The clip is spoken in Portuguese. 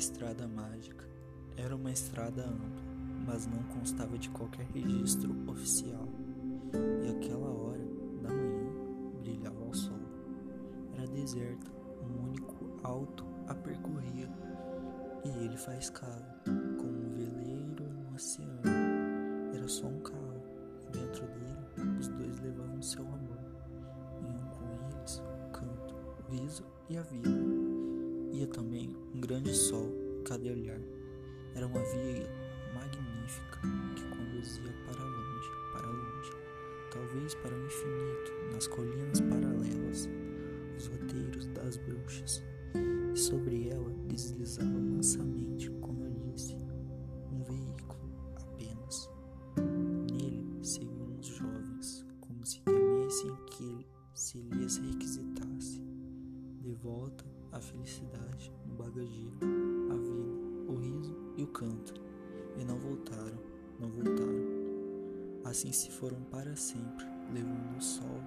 estrada mágica. Era uma estrada ampla, mas não constava de qualquer registro oficial. E aquela hora da manhã brilhava ao sol. Era deserta, um único alto a percorria, e ele faiscava, como um veleiro no oceano. Era só um carro, e dentro dele os dois levavam seu amor. Iam com eles o canto, o riso e a vida ia também um grande sol cada olhar. Era uma via magnífica que conduzia para longe, para longe, talvez para o infinito, nas colinas paralelas, os roteiros das bruxas. E sobre ela deslizava mansamente, como eu disse, um veículo apenas. Nele seguiam os jovens, como se temessem que ele se lhes requisitasse de volta a felicidade no bagageiro, a vida, o riso e o canto. E não voltaram, não voltaram. Assim se foram para sempre, levando o sol